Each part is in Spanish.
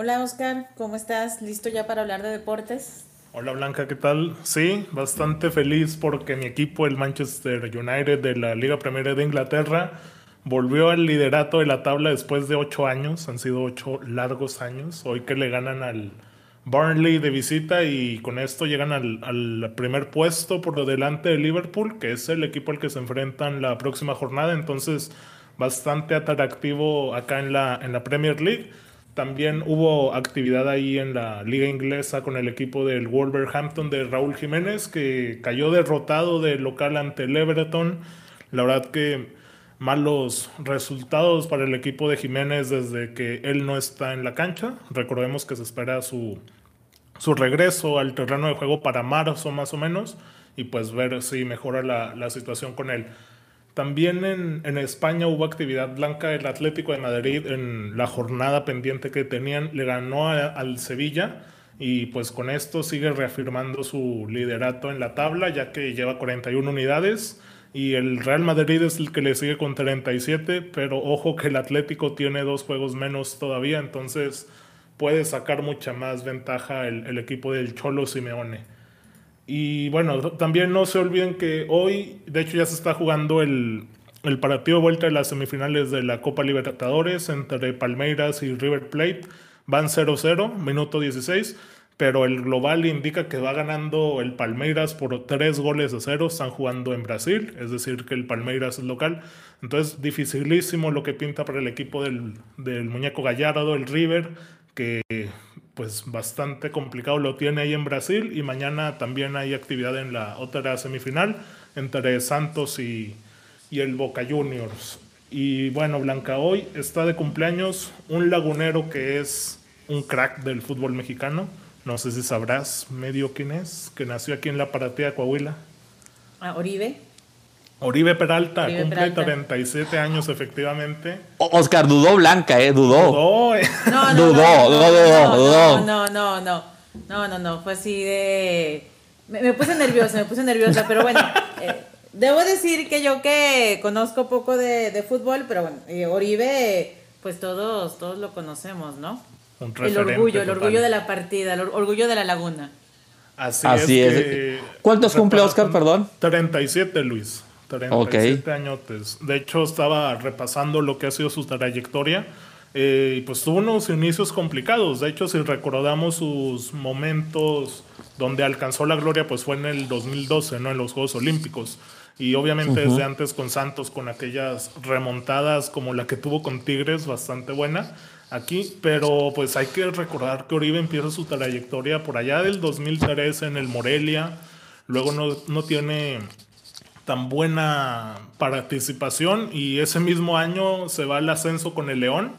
Hola Oscar, ¿cómo estás? ¿Listo ya para hablar de deportes? Hola Blanca, ¿qué tal? Sí, bastante feliz porque mi equipo, el Manchester United de la Liga Premier de Inglaterra, volvió al liderato de la tabla después de ocho años. Han sido ocho largos años. Hoy que le ganan al Burnley de visita y con esto llegan al, primer puesto por delante de Liverpool, que es el equipo al que se enfrentan la próxima jornada. Entonces, bastante atractivo acá en la, en la Premier League. También hubo actividad ahí en la liga inglesa con el equipo del Wolverhampton de Raúl Jiménez, que cayó derrotado de local ante el Everton. La verdad que malos resultados para el equipo de Jiménez desde que él no está en la cancha. Recordemos que se espera su, su regreso al terreno de juego para marzo más o menos y pues ver si mejora la, la situación con él. También en, España hubo actividad blanca. El Atlético de Madrid en la jornada pendiente que tenían le ganó al Sevilla y pues con esto sigue reafirmando su liderato en la tabla ya que lleva 41 unidades y el Real Madrid es el que le sigue con 37, pero ojo que el Atlético tiene dos juegos menos todavía, entonces puede sacar mucha más ventaja el equipo del Cholo Simeone. Y bueno, también no se olviden que hoy, de hecho ya se está jugando el, el partido vuelta de las semifinales de la Copa Libertadores entre Palmeiras y River Plate. Van 0-0, minuto 16, pero el global indica que va ganando el Palmeiras por 3 goles a 0. Están jugando en Brasil, es decir, que el Palmeiras es local. Entonces, dificilísimo lo que pinta para el equipo del, del muñeco Gallardo, el River, que pues bastante complicado lo tiene ahí en Brasil y mañana también hay actividad en la otra semifinal entre Santos y, y, el Boca Juniors. Y bueno, Blanca, hoy está de cumpleaños un lagunero que es un crack del fútbol mexicano. No sé si sabrás medio quién es, que nació aquí en la Paratea, Coahuila. Ah, Oribe. Oribe Peralta Oribe cumple Peralta. 37 años efectivamente. Oscar dudó Blanca, eh, dudó. Dudó, eh. No, no, dudó, no, dudó, no, dudó. No, no, no, no, no, no, fue así de... Me, me puse nerviosa, me puse nerviosa, pero bueno, eh, debo decir que yo que conozco poco de, de fútbol, pero bueno, eh, Oribe, pues todos, todos lo conocemos, ¿no? Un el orgullo, el orgullo de la partida, el orgullo de la laguna. Así, Así es. es. que ¿Cuántos cumple Oscar, perdón? 37, Luis. 37 años. De hecho, estaba repasando lo que ha sido su trayectoria. Eh, y pues tuvo unos inicios complicados. De hecho, si recordamos sus momentos donde alcanzó la gloria, pues fue en el 2012, ¿no? En los Juegos Olímpicos. Y obviamente uh -huh. desde antes con Santos, con aquellas remontadas como la que tuvo con Tigres, bastante buena aquí. Pero pues hay que recordar que Oribe empieza su trayectoria por allá del 2003 en el Morelia. Luego no, no tiene tan buena participación y ese mismo año se va al ascenso con el León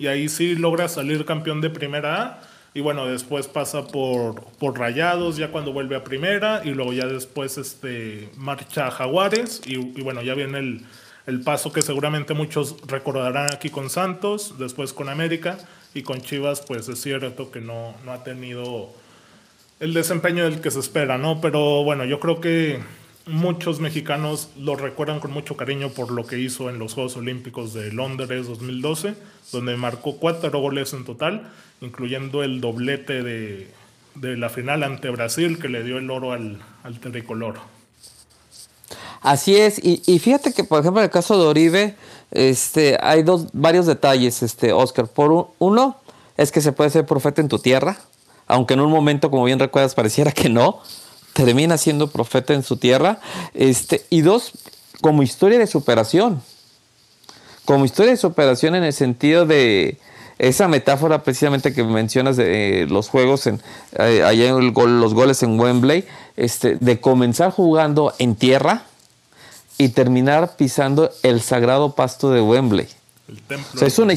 y ahí sí logra salir campeón de primera A y bueno, después pasa por, por Rayados ya cuando vuelve a primera y luego ya después este, marcha a Jaguares y, y bueno, ya viene el, el, paso que seguramente muchos recordarán aquí con Santos, después con América y con Chivas pues es cierto que no, no ha tenido el desempeño del que se espera, ¿no? Pero bueno, yo creo que muchos mexicanos lo recuerdan con mucho cariño por lo que hizo en los Juegos Olímpicos de Londres 2012, donde marcó cuatro goles en total, incluyendo el doblete de, de la final ante Brasil que le dio el oro al, al tricolor. Así es, y, y, fíjate que por ejemplo en el caso de Oribe, este, hay dos, varios detalles, este, Oscar. Por un, uno, es que se puede ser profeta en tu tierra, aunque en un momento, como bien recuerdas, pareciera que no, termina siendo profeta en su tierra. Este, y dos, como historia de superación. Como historia de superación en el sentido de esa metáfora precisamente que mencionas de eh, los juegos, en, eh, allá en el gol, los goles en Wembley, este, de comenzar jugando en tierra y terminar pisando el sagrado pasto de Wembley. El templo o sea, es una,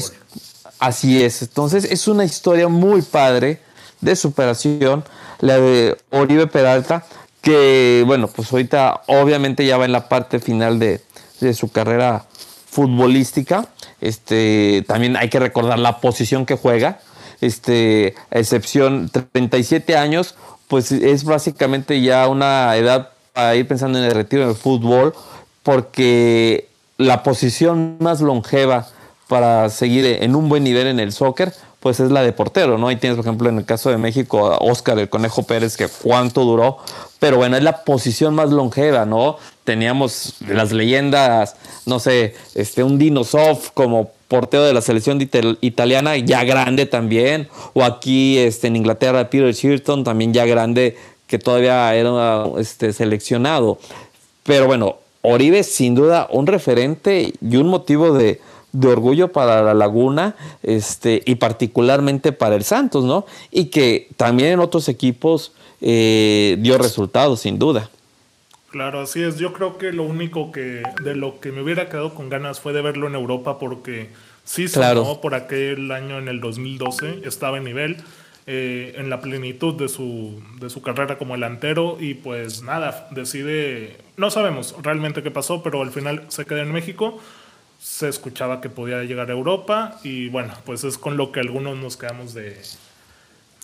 así es. Entonces es una historia muy padre de superación, la de Oribe Peralta, que bueno, pues ahorita obviamente ya va en la parte final de, de su carrera futbolística. Este, también hay que recordar la posición que juega. Este, a excepción 37 años, pues es básicamente ya una edad para ir pensando en el retiro del fútbol, porque la posición más longeva para seguir en un buen nivel en el soccer, pues es la de portero, ¿no? Ahí tienes, por ejemplo, en el caso de México, Oscar el Conejo Pérez, que cuánto duró, pero bueno, es la posición más longeva, ¿no? Teníamos las leyendas, no sé, este, un Dinosov como portero de la selección italiana, ya grande también, o aquí este, en Inglaterra, Peter Shirton, también ya grande, que todavía era este, seleccionado. Pero bueno, Oribe sin duda un referente y un motivo de, orgullo para la Laguna este, y particularmente para el Santos, ¿no? Y que también en otros equipos eh, dio resultados, sin duda. Claro, así es. Yo creo que lo único que de lo que me hubiera quedado con ganas fue de verlo en Europa porque sí sonó por aquel año en el 2012, estaba en nivel eh, en la plenitud de su, de su carrera como delantero y pues nada, decide, no sabemos realmente qué pasó, pero al final se queda en México, se escuchaba que podía llegar a Europa y bueno, pues es con lo que algunos nos quedamos de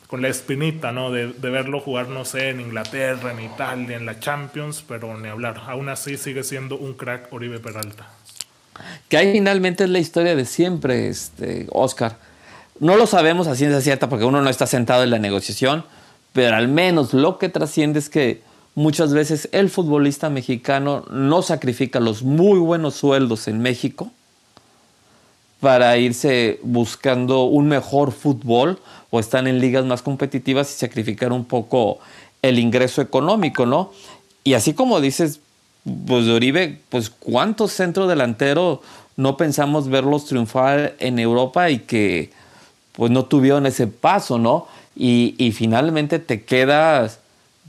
con la espinita, ¿no? De, de verlo jugar, no sé, en Inglaterra, en Italia, en la Champions, pero ni hablar. Aún así sigue siendo un crack Oribe Peralta. Que ahí finalmente es la historia de siempre, este, Oscar no lo sabemos a ciencia cierta porque uno no está sentado en la negociación, pero al menos lo que trasciende es que muchas veces el futbolista mexicano no sacrifica los muy buenos sueldos en México para irse buscando un mejor fútbol o están en ligas más competitivas y sacrificar un poco el ingreso económico, ¿no? Y así como dices, pues de pues cuántos centros delanteros no pensamos verlos triunfar en Europa y que pues no tuvieron ese paso, ¿no? Y, finalmente te quedas,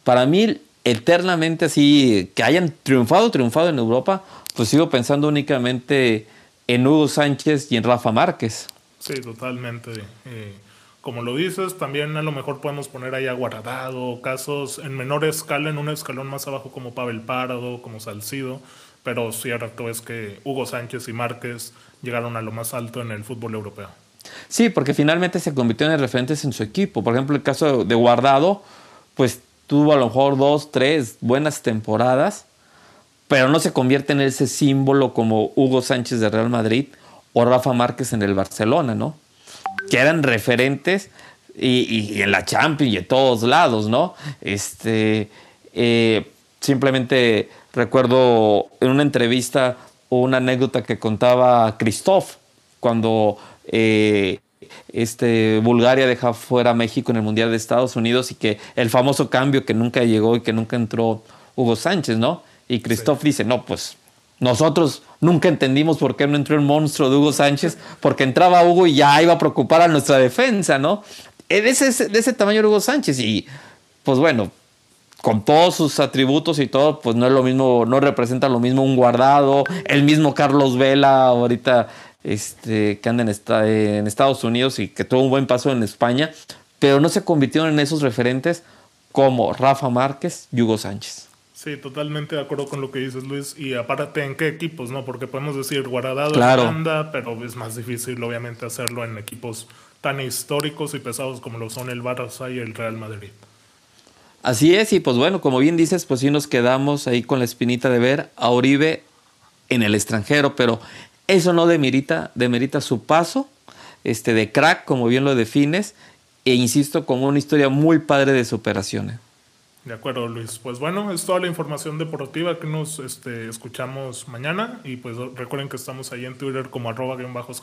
para mí, eternamente así, que hayan triunfado, triunfado en Europa, pues sigo pensando únicamente en Hugo Sánchez y en Rafa Márquez. Sí, totalmente. Eh, como lo dices, también a lo mejor podemos poner ahí a Guardado, casos en menor escala, en un escalón más abajo como Pavel Pardo, como Salcido, pero cierto es que Hugo Sánchez y Márquez llegaron a lo más alto en el fútbol europeo. Sí, porque finalmente se convirtió en referentes en su equipo. Por ejemplo, el caso de Guardado, pues tuvo a lo mejor dos, tres buenas temporadas, pero no se convierte en ese símbolo como Hugo Sánchez de Real Madrid o Rafa Márquez en el Barcelona, ¿no? Que eran referentes y, en la Champions y en todos lados, ¿no? Este, eh, simplemente recuerdo en una entrevista una anécdota que contaba Christoph cuando eh, este, Bulgaria deja fuera a México en el Mundial de Estados Unidos y que el famoso cambio que nunca llegó y que nunca entró Hugo Sánchez, ¿no? Y Christoph dice, no, pues nosotros nunca entendimos por qué no entró el monstruo de Hugo Sánchez, porque entraba Hugo y ya iba a preocupar a nuestra defensa, ¿no? Eh, de ese, de ese tamaño Hugo Sánchez y pues bueno, con todos sus atributos y todo, pues no es lo mismo, no representa lo mismo un guardado, el mismo Carlos Vela ahorita este, que anda en, Estados Unidos y que tuvo un buen paso en España, pero no se convirtieron en esos referentes como Rafa Márquez y Hugo Sánchez. Sí, totalmente de acuerdo con lo que dices, Luis. Y aparte, ¿en qué equipos? no Porque podemos decir Guardado claro. pero es más difícil, obviamente, hacerlo en equipos tan históricos y pesados como lo son el Barça y el Real Madrid. Así es, y pues bueno, como bien dices, pues sí nos quedamos ahí con la espinita de ver a Oribe en el extranjero, pero eso no demerita, demerita su paso este, de crack, como bien lo defines, e insisto, con una historia muy padre de superaciones. De acuerdo, Luis. Pues bueno, es toda la información deportiva que nos este, escuchamos mañana y pues recuerden que estamos ahí en Twitter como arroba bien bajo